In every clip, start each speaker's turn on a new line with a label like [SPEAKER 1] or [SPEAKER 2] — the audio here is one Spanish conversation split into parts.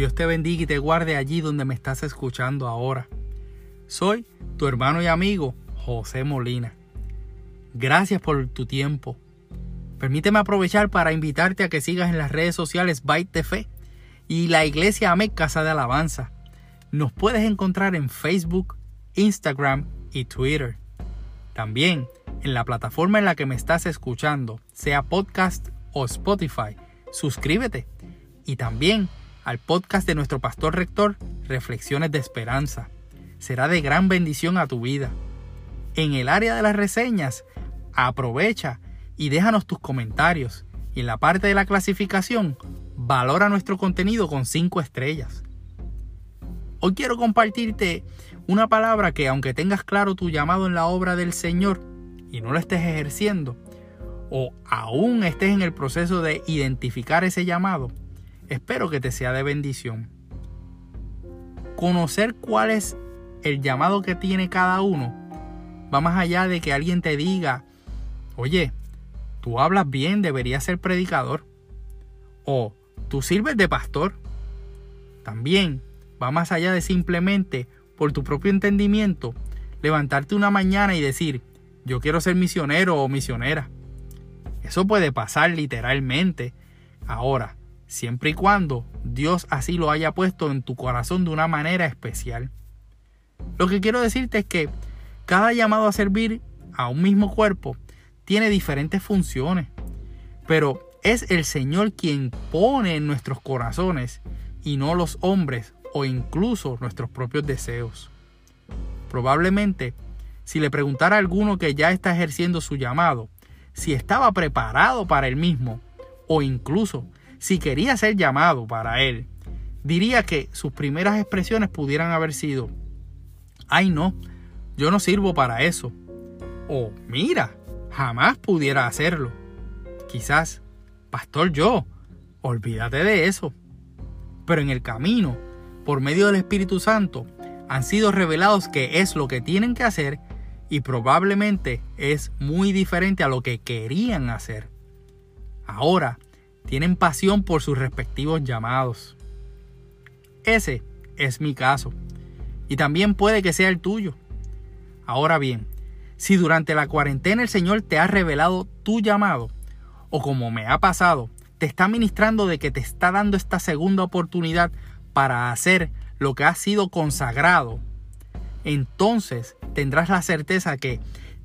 [SPEAKER 1] Dios te bendiga y te guarde allí donde me estás escuchando ahora. Soy tu hermano y amigo José Molina. Gracias por tu tiempo. Permíteme aprovechar para invitarte a que sigas en las redes sociales Byte de Fe y la Iglesia Amec Casa de Alabanza. Nos puedes encontrar en Facebook, Instagram y Twitter. También en la plataforma en la que me estás escuchando, sea podcast o Spotify, suscríbete. Y también al podcast de nuestro pastor rector, Reflexiones de Esperanza. Será de gran bendición a tu vida. En el área de las reseñas, aprovecha y déjanos tus comentarios. Y en la parte de la clasificación, valora nuestro contenido con 5 estrellas. Hoy quiero compartirte una palabra que aunque tengas claro tu llamado en la obra del Señor y no lo estés ejerciendo, o aún estés en el proceso de identificar ese llamado, Espero que te sea de bendición. Conocer cuál es el llamado que tiene cada uno va más allá de que alguien te diga, oye, tú hablas bien, deberías ser predicador. O tú sirves de pastor. También va más allá de simplemente, por tu propio entendimiento, levantarte una mañana y decir, yo quiero ser misionero o misionera. Eso puede pasar literalmente. Ahora, siempre y cuando Dios así lo haya puesto en tu corazón de una manera especial. Lo que quiero decirte es que cada llamado a servir a un mismo cuerpo tiene diferentes funciones, pero es el Señor quien pone en nuestros corazones y no los hombres o incluso nuestros propios deseos. Probablemente, si le preguntara a alguno que ya está ejerciendo su llamado, si estaba preparado para el mismo, o incluso si quería ser llamado para él, diría que sus primeras expresiones pudieran haber sido, ay no, yo no sirvo para eso. O mira, jamás pudiera hacerlo. Quizás, pastor yo, olvídate de eso. Pero en el camino, por medio del Espíritu Santo, han sido revelados que es lo que tienen que hacer y probablemente es muy diferente a lo que querían hacer. Ahora, tienen pasión por sus respectivos llamados. Ese es mi caso. Y también puede que sea el tuyo. Ahora bien, si durante la cuarentena el Señor te ha revelado tu llamado, o como me ha pasado, te está ministrando de que te está dando esta segunda oportunidad para hacer lo que ha sido consagrado, entonces tendrás la certeza que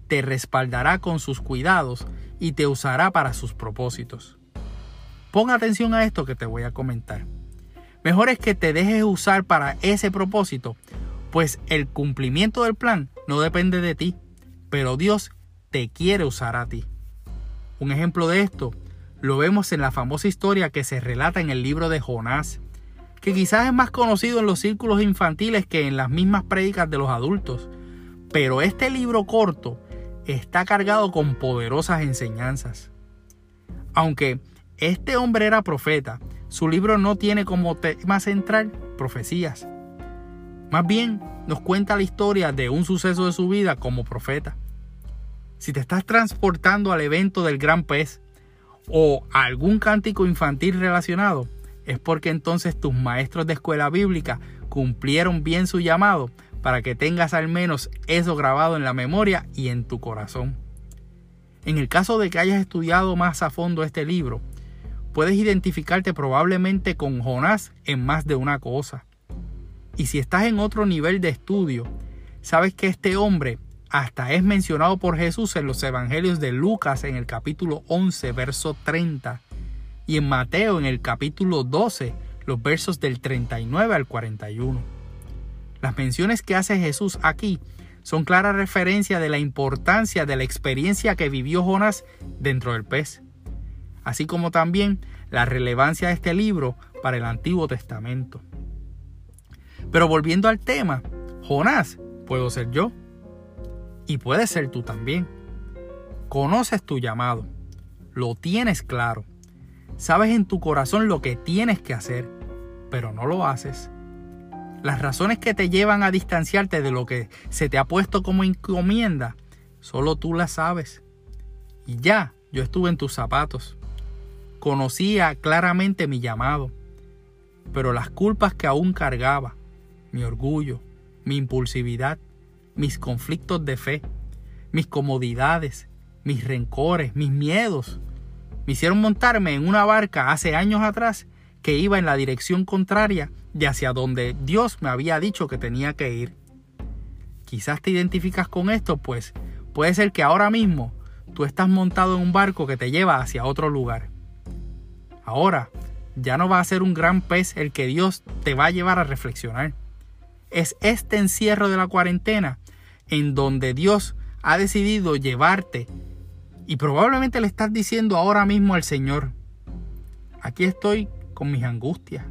[SPEAKER 1] te respaldará con sus cuidados y te usará para sus propósitos. Pon atención a esto que te voy a comentar. Mejor es que te dejes usar para ese propósito, pues el cumplimiento del plan no depende de ti, pero Dios te quiere usar a ti. Un ejemplo de esto lo vemos en la famosa historia que se relata en el libro de Jonás, que quizás es más conocido en los círculos infantiles que en las mismas prédicas de los adultos, pero este libro corto está cargado con poderosas enseñanzas. Aunque este hombre era profeta. Su libro no tiene como tema central profecías. Más bien nos cuenta la historia de un suceso de su vida como profeta. Si te estás transportando al evento del gran pez o a algún cántico infantil relacionado, es porque entonces tus maestros de escuela bíblica cumplieron bien su llamado para que tengas al menos eso grabado en la memoria y en tu corazón. En el caso de que hayas estudiado más a fondo este libro, puedes identificarte probablemente con Jonás en más de una cosa. Y si estás en otro nivel de estudio, sabes que este hombre hasta es mencionado por Jesús en los evangelios de Lucas en el capítulo 11, verso 30, y en Mateo en el capítulo 12, los versos del 39 al 41. Las menciones que hace Jesús aquí son clara referencia de la importancia de la experiencia que vivió Jonás dentro del pez así como también la relevancia de este libro para el Antiguo Testamento. Pero volviendo al tema, Jonás puedo ser yo y puedes ser tú también. Conoces tu llamado, lo tienes claro, sabes en tu corazón lo que tienes que hacer, pero no lo haces. Las razones que te llevan a distanciarte de lo que se te ha puesto como encomienda, solo tú las sabes. Y ya, yo estuve en tus zapatos conocía claramente mi llamado. pero las culpas que aún cargaba, mi orgullo, mi impulsividad, mis conflictos de fe, mis comodidades, mis rencores, mis miedos, me hicieron montarme en una barca hace años atrás que iba en la dirección contraria de hacia donde Dios me había dicho que tenía que ir. Quizás te identificas con esto, pues puede ser que ahora mismo tú estás montado en un barco que te lleva hacia otro lugar. Ahora, ya no va a ser un gran pez el que Dios te va a llevar a reflexionar. Es este encierro de la cuarentena en donde Dios ha decidido llevarte y probablemente le estás diciendo ahora mismo al Señor, aquí estoy con mis angustias,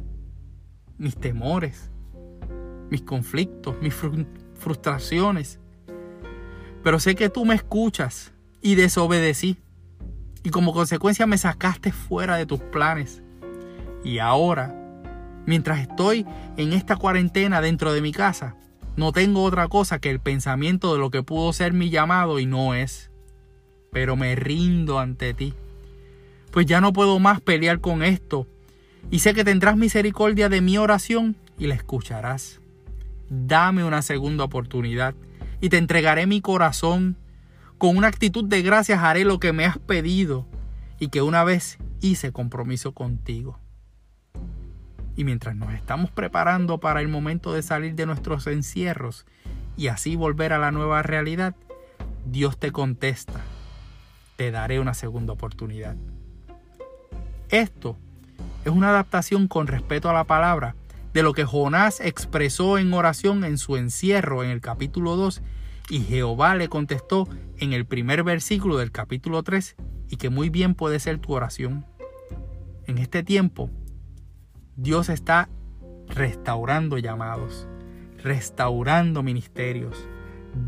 [SPEAKER 1] mis temores, mis conflictos, mis frustraciones. Pero sé que tú me escuchas y desobedecí. Y como consecuencia me sacaste fuera de tus planes. Y ahora, mientras estoy en esta cuarentena dentro de mi casa, no tengo otra cosa que el pensamiento de lo que pudo ser mi llamado y no es pero me rindo ante ti. Pues ya no puedo más pelear con esto, y sé que tendrás misericordia de mi oración y la escucharás. Dame una segunda oportunidad, y te entregaré mi corazón. Con una actitud de gracias haré lo que me has pedido, y que una vez hice compromiso contigo. Y mientras nos estamos preparando para el momento de salir de nuestros encierros y así volver a la nueva realidad, Dios te contesta te daré una segunda oportunidad. Esto es una adaptación con respeto a la palabra de lo que Jonás expresó en oración en su encierro en el capítulo 2 y Jehová le contestó en el primer versículo del capítulo 3 y que muy bien puede ser tu oración. En este tiempo, Dios está restaurando llamados, restaurando ministerios,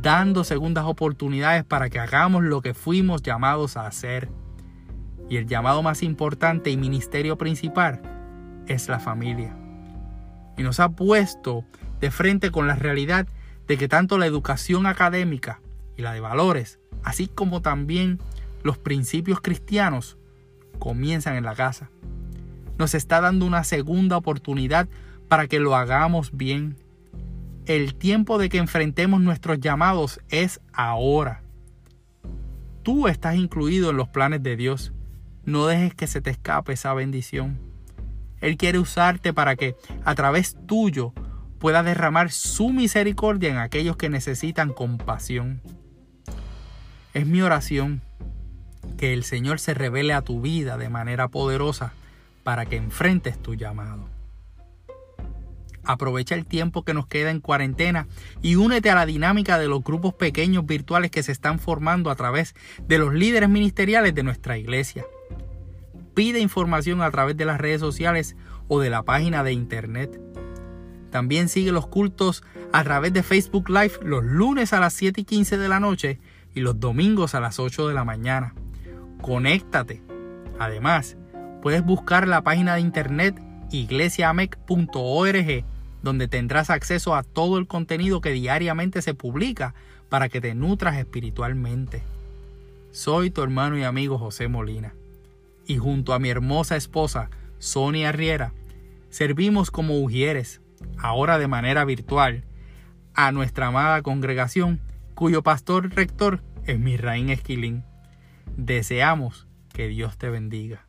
[SPEAKER 1] dando segundas oportunidades para que hagamos lo que fuimos llamados a hacer. Y el llamado más importante y ministerio principal es la familia. Y nos ha puesto de frente con la realidad de que tanto la educación académica y la de valores, así como también los principios cristianos, comienzan en la casa. Nos está dando una segunda oportunidad para que lo hagamos bien el tiempo de que enfrentemos nuestros llamados es ahora. Tú estás incluido en los planes de Dios. No dejes que se te escape esa bendición. Él quiere usarte para que a través tuyo pueda derramar su misericordia en aquellos que necesitan compasión. Es mi oración que el Señor se revele a tu vida de manera poderosa para que enfrentes tu llamado. Aprovecha el tiempo que nos queda en cuarentena y únete a la dinámica de los grupos pequeños virtuales que se están formando a través de los líderes ministeriales de nuestra iglesia. Pide información a través de las redes sociales o de la página de internet. También sigue los cultos a través de Facebook Live los lunes a las 7 y 15 de la noche y los domingos a las 8 de la mañana. Conéctate. Además, puedes buscar la página de internet iglesiamec.org donde tendrás acceso a todo el contenido que diariamente se publica para que te nutras espiritualmente. Soy tu hermano y amigo José Molina, y junto a mi hermosa esposa, Sonia Riera, servimos como ujieres, ahora de manera virtual, a nuestra amada congregación, cuyo pastor rector es Misraín Esquilín. Deseamos que Dios te bendiga.